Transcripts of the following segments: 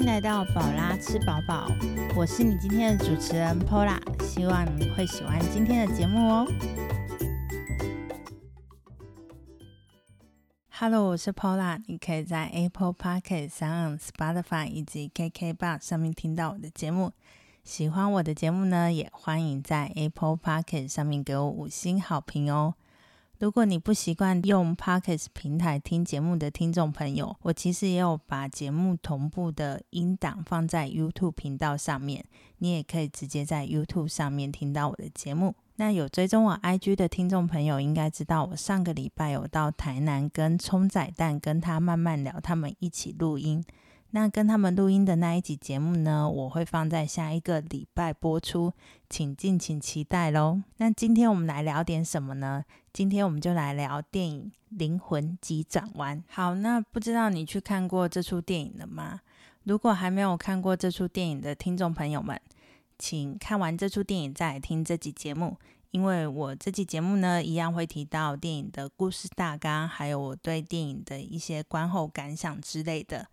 迎来到宝拉吃饱饱，我是你今天的主持人 Pola，希望你会喜欢今天的节目哦。Hello，我是 Pola，你可以在 Apple Podcast、上 Spotify 以及 KK Bar 上面听到我的节目。喜欢我的节目呢，也欢迎在 Apple Podcast 上面给我五星好评哦。如果你不习惯用 Podcast 平台听节目的听众朋友，我其实也有把节目同步的音档放在 YouTube 频道上面，你也可以直接在 YouTube 上面听到我的节目。那有追踪我 IG 的听众朋友应该知道，我上个礼拜有到台南跟葱仔蛋跟他慢慢聊，他们一起录音。那跟他们录音的那一集节目呢，我会放在下一个礼拜播出，请敬请期待喽。那今天我们来聊点什么呢？今天我们就来聊电影《灵魂急转弯》。好，那不知道你去看过这出电影了吗？如果还没有看过这出电影的听众朋友们，请看完这出电影再来听这集节目，因为我这集节目呢，一样会提到电影的故事大纲，还有我对电影的一些观后感想之类的。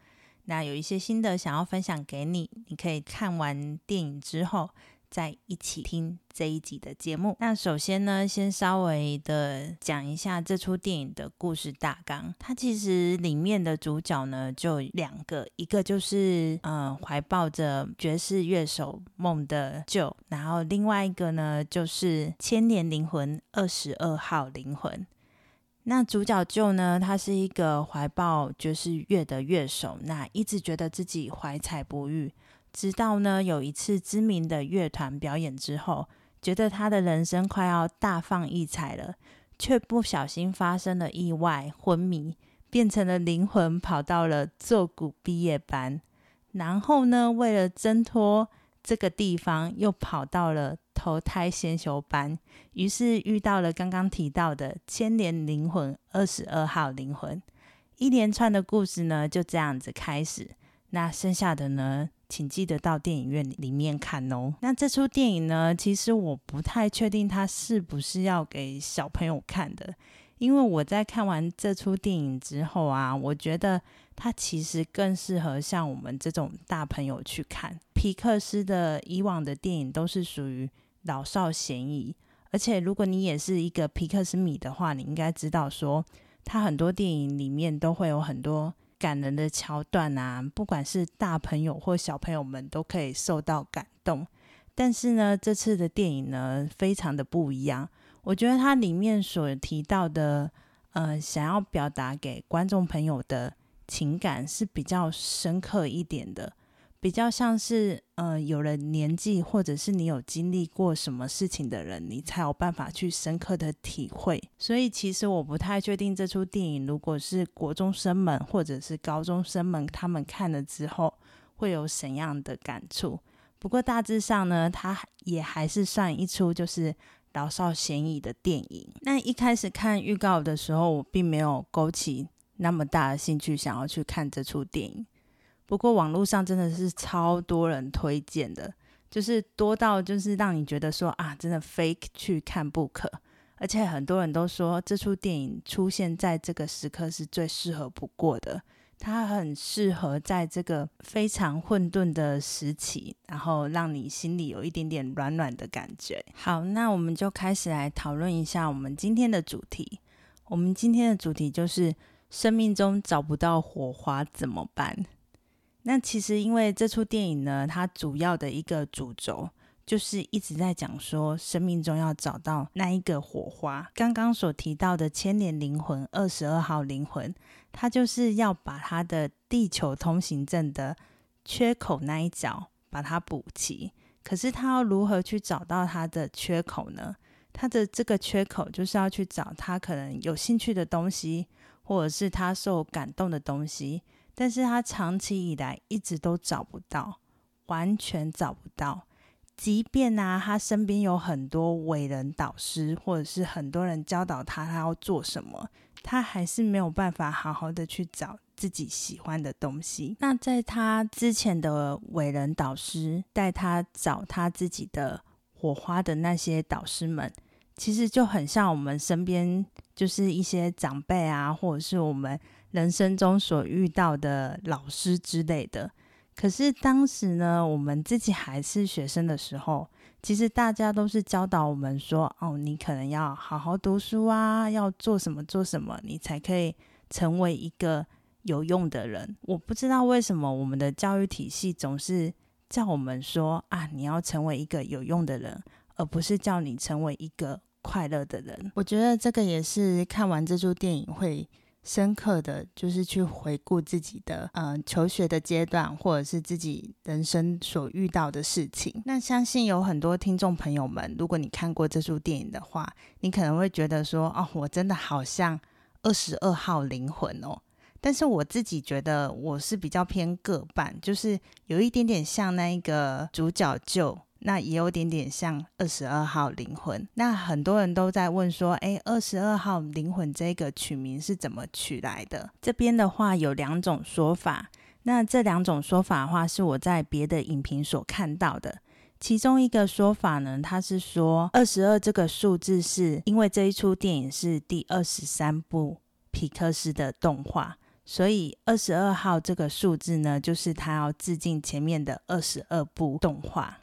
那有一些心得想要分享给你，你可以看完电影之后再一起听这一集的节目。那首先呢，先稍微的讲一下这出电影的故事大纲。它其实里面的主角呢就两个，一个就是嗯怀抱着爵士乐手梦的 Joe，然后另外一个呢就是千年灵魂二十二号灵魂。那主角就呢，他是一个怀抱爵士乐的乐手，那一直觉得自己怀才不遇，直到呢有一次知名的乐团表演之后，觉得他的人生快要大放异彩了，却不小心发生了意外，昏迷，变成了灵魂，跑到了奏鼓毕业班，然后呢，为了挣脱。这个地方又跑到了投胎先修班，于是遇到了刚刚提到的千年灵魂二十二号灵魂，一连串的故事呢就这样子开始。那剩下的呢，请记得到电影院里面看哦。那这出电影呢，其实我不太确定它是不是要给小朋友看的。因为我在看完这出电影之后啊，我觉得它其实更适合像我们这种大朋友去看。皮克斯的以往的电影都是属于老少咸宜，而且如果你也是一个皮克斯迷的话，你应该知道说，他很多电影里面都会有很多感人的桥段啊，不管是大朋友或小朋友们都可以受到感动。但是呢，这次的电影呢，非常的不一样。我觉得它里面所提到的，呃，想要表达给观众朋友的情感是比较深刻一点的，比较像是，呃，有了年纪或者是你有经历过什么事情的人，你才有办法去深刻的体会。所以，其实我不太确定这出电影，如果是国中生们或者是高中生们他们看了之后，会有怎样的感触。不过大致上呢，它也还是算一出就是。老少咸宜的电影。那一开始看预告的时候，我并没有勾起那么大的兴趣，想要去看这出电影。不过网络上真的是超多人推荐的，就是多到就是让你觉得说啊，真的非去看不可。而且很多人都说这出电影出现在这个时刻是最适合不过的。它很适合在这个非常混沌的时期，然后让你心里有一点点软软的感觉。好，那我们就开始来讨论一下我们今天的主题。我们今天的主题就是生命中找不到火花怎么办？那其实因为这出电影呢，它主要的一个主轴。就是一直在讲说，生命中要找到那一个火花。刚刚所提到的千年灵魂二十二号灵魂，它就是要把它的地球通行证的缺口那一角把它补齐。可是他要如何去找到他的缺口呢？他的这个缺口就是要去找他可能有兴趣的东西，或者是他受感动的东西，但是他长期以来一直都找不到，完全找不到。即便呢，他身边有很多伟人导师，或者是很多人教导他他要做什么，他还是没有办法好好的去找自己喜欢的东西。那在他之前的伟人导师带他找他自己的火花的那些导师们，其实就很像我们身边就是一些长辈啊，或者是我们人生中所遇到的老师之类的。可是当时呢，我们自己还是学生的时候，其实大家都是教导我们说，哦，你可能要好好读书啊，要做什么做什么，你才可以成为一个有用的人。我不知道为什么我们的教育体系总是叫我们说啊，你要成为一个有用的人，而不是叫你成为一个快乐的人。我觉得这个也是看完这出电影会。深刻的就是去回顾自己的呃求学的阶段，或者是自己人生所遇到的事情。那相信有很多听众朋友们，如果你看过这出电影的话，你可能会觉得说，哦，我真的好像二十二号灵魂哦。但是我自己觉得我是比较偏个半，就是有一点点像那一个主角就。那也有点点像二十二号灵魂。那很多人都在问说，哎，二十二号灵魂这个取名是怎么取来的？这边的话有两种说法。那这两种说法的话，是我在别的影评所看到的。其中一个说法呢，它是说二十二这个数字是因为这一出电影是第二十三部皮克斯的动画，所以二十二号这个数字呢，就是他要致敬前面的二十二部动画。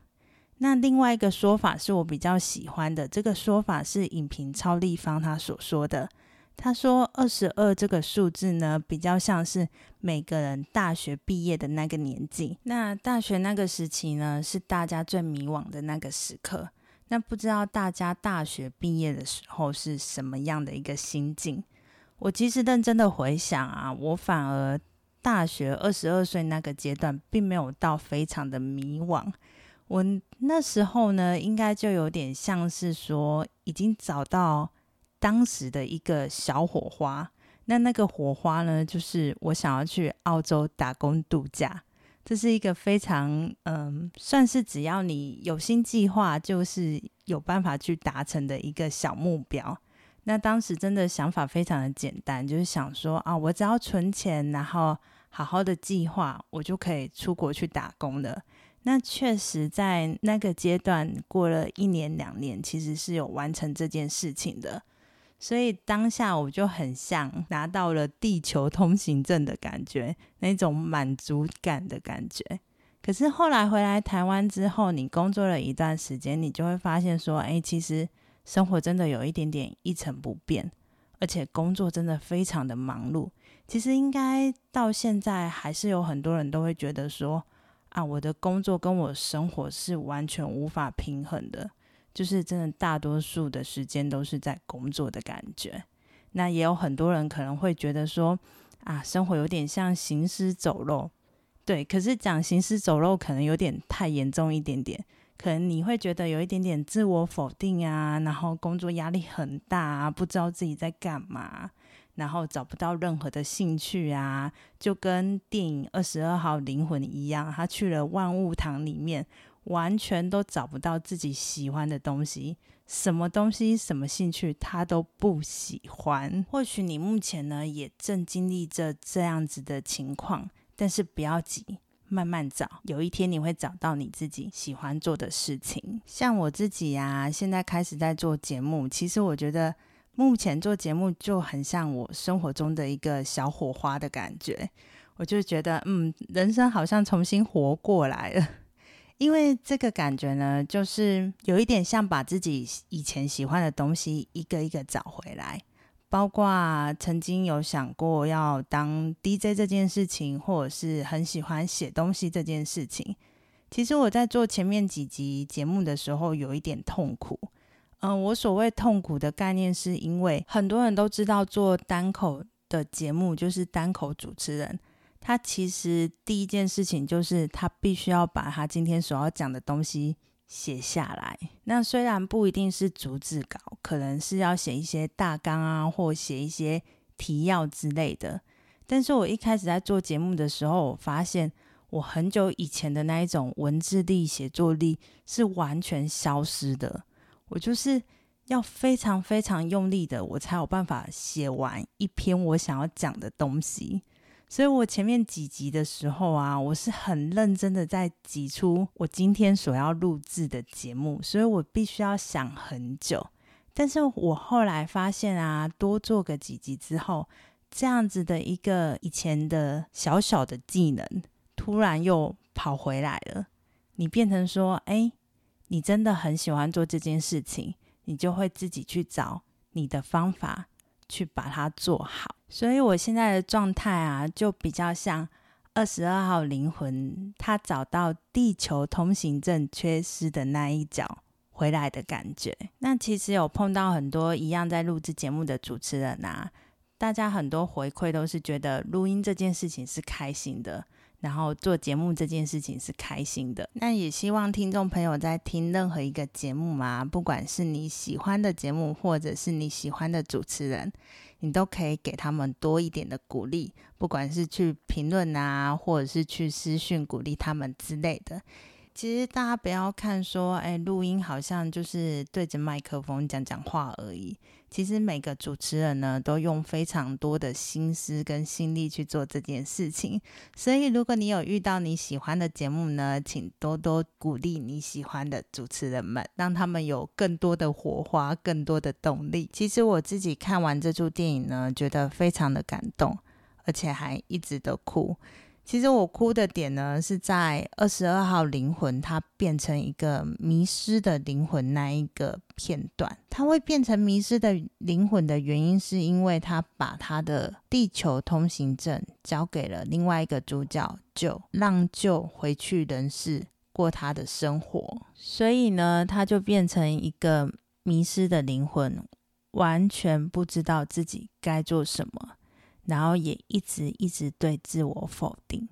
那另外一个说法是我比较喜欢的，这个说法是影评超立方他所说的。他说二十二这个数字呢，比较像是每个人大学毕业的那个年纪。那大学那个时期呢，是大家最迷惘的那个时刻。那不知道大家大学毕业的时候是什么样的一个心境？我其实认真的回想啊，我反而大学二十二岁那个阶段，并没有到非常的迷惘。我那时候呢，应该就有点像是说，已经找到当时的一个小火花。那那个火花呢，就是我想要去澳洲打工度假。这是一个非常嗯，算是只要你有心计划，就是有办法去达成的一个小目标。那当时真的想法非常的简单，就是想说啊，我只要存钱，然后好好的计划，我就可以出国去打工了。那确实，在那个阶段过了一年两年，其实是有完成这件事情的，所以当下我就很像拿到了地球通行证的感觉，那种满足感的感觉。可是后来回来台湾之后，你工作了一段时间，你就会发现说，哎，其实生活真的有一点点一成不变，而且工作真的非常的忙碌。其实应该到现在，还是有很多人都会觉得说。啊，我的工作跟我生活是完全无法平衡的，就是真的大多数的时间都是在工作的感觉。那也有很多人可能会觉得说，啊，生活有点像行尸走肉。对，可是讲行尸走肉可能有点太严重一点点，可能你会觉得有一点点自我否定啊，然后工作压力很大啊，不知道自己在干嘛。然后找不到任何的兴趣啊，就跟电影《二十二号灵魂》一样，他去了万物堂里面，完全都找不到自己喜欢的东西，什么东西、什么兴趣他都不喜欢。或许你目前呢也正经历着这样子的情况，但是不要急，慢慢找，有一天你会找到你自己喜欢做的事情。像我自己呀，现在开始在做节目，其实我觉得。目前做节目就很像我生活中的一个小火花的感觉，我就觉得，嗯，人生好像重新活过来了。因为这个感觉呢，就是有一点像把自己以前喜欢的东西一个一个找回来，包括曾经有想过要当 DJ 这件事情，或者是很喜欢写东西这件事情。其实我在做前面几集节目的时候，有一点痛苦。嗯，我所谓痛苦的概念，是因为很多人都知道做单口的节目就是单口主持人，他其实第一件事情就是他必须要把他今天所要讲的东西写下来。那虽然不一定是逐字稿，可能是要写一些大纲啊，或写一些提要之类的。但是我一开始在做节目的时候，我发现我很久以前的那一种文字力、写作力是完全消失的。我就是要非常非常用力的，我才有办法写完一篇我想要讲的东西。所以我前面几集的时候啊，我是很认真的在挤出我今天所要录制的节目，所以我必须要想很久。但是我后来发现啊，多做个几集之后，这样子的一个以前的小小的技能，突然又跑回来了。你变成说，哎，你真的很喜欢做这件事情，你就会自己去找你的方法去把它做好。所以我现在的状态啊，就比较像二十二号灵魂，他找到地球通行证缺失的那一角回来的感觉。那其实有碰到很多一样在录制节目的主持人啊，大家很多回馈都是觉得录音这件事情是开心的。然后做节目这件事情是开心的，那也希望听众朋友在听任何一个节目嘛，不管是你喜欢的节目，或者是你喜欢的主持人，你都可以给他们多一点的鼓励，不管是去评论啊，或者是去私讯鼓励他们之类的。其实大家不要看说，哎，录音好像就是对着麦克风讲讲话而已。其实每个主持人呢，都用非常多的心思跟心力去做这件事情。所以，如果你有遇到你喜欢的节目呢，请多多鼓励你喜欢的主持人们，让他们有更多的火花、更多的动力。其实我自己看完这出电影呢，觉得非常的感动，而且还一直的哭。其实我哭的点呢，是在二十二号灵魂它变成一个迷失的灵魂那一个片段。它会变成迷失的灵魂的原因，是因为他把他的地球通行证交给了另外一个主角，就让就回去人世过他的生活。所以呢，他就变成一个迷失的灵魂，完全不知道自己该做什么。然后也一直一直对自我否定。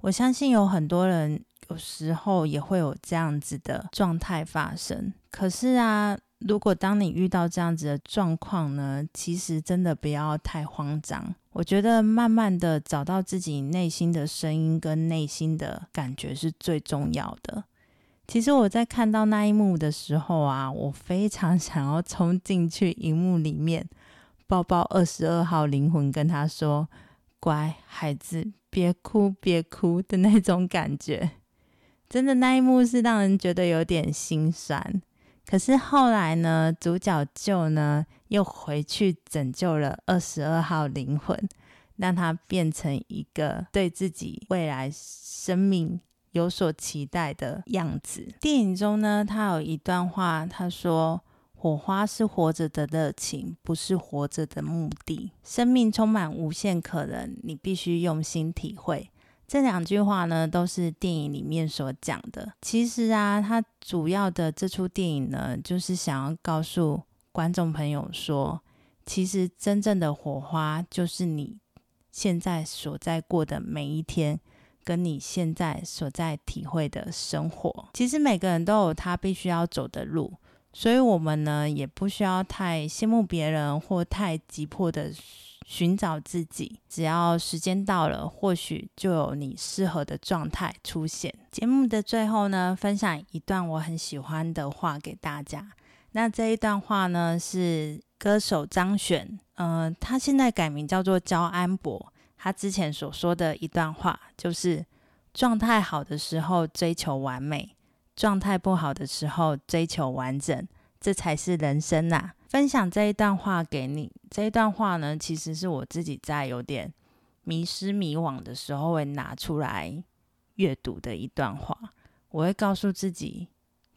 我相信有很多人有时候也会有这样子的状态发生。可是啊，如果当你遇到这样子的状况呢，其实真的不要太慌张。我觉得慢慢的找到自己内心的声音跟内心的感觉是最重要的。其实我在看到那一幕的时候啊，我非常想要冲进去荧幕里面。抱抱二十二号灵魂，跟他说：“乖孩子，别哭，别哭的那种感觉，真的那一幕是让人觉得有点心酸。可是后来呢，主角就呢又回去拯救了二十二号灵魂，让他变成一个对自己未来生命有所期待的样子。电影中呢，他有一段话，他说。”火花是活着的热情，不是活着的目的。生命充满无限可能，你必须用心体会。这两句话呢，都是电影里面所讲的。其实啊，它主要的这出电影呢，就是想要告诉观众朋友说，其实真正的火花就是你现在所在过的每一天，跟你现在所在体会的生活。其实每个人都有他必须要走的路。所以，我们呢也不需要太羡慕别人，或太急迫的寻找自己。只要时间到了，或许就有你适合的状态出现。节目的最后呢，分享一段我很喜欢的话给大家。那这一段话呢，是歌手张悬，嗯，他现在改名叫做焦安博。他之前所说的一段话，就是状态好的时候追求完美。状态不好的时候，追求完整，这才是人生呐！分享这一段话给你。这一段话呢，其实是我自己在有点迷失、迷惘的时候会拿出来阅读的一段话。我会告诉自己，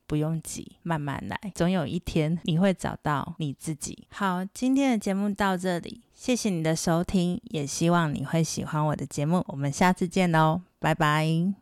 不用急，慢慢来，总有一天你会找到你自己。好，今天的节目到这里，谢谢你的收听，也希望你会喜欢我的节目。我们下次见喽，拜拜。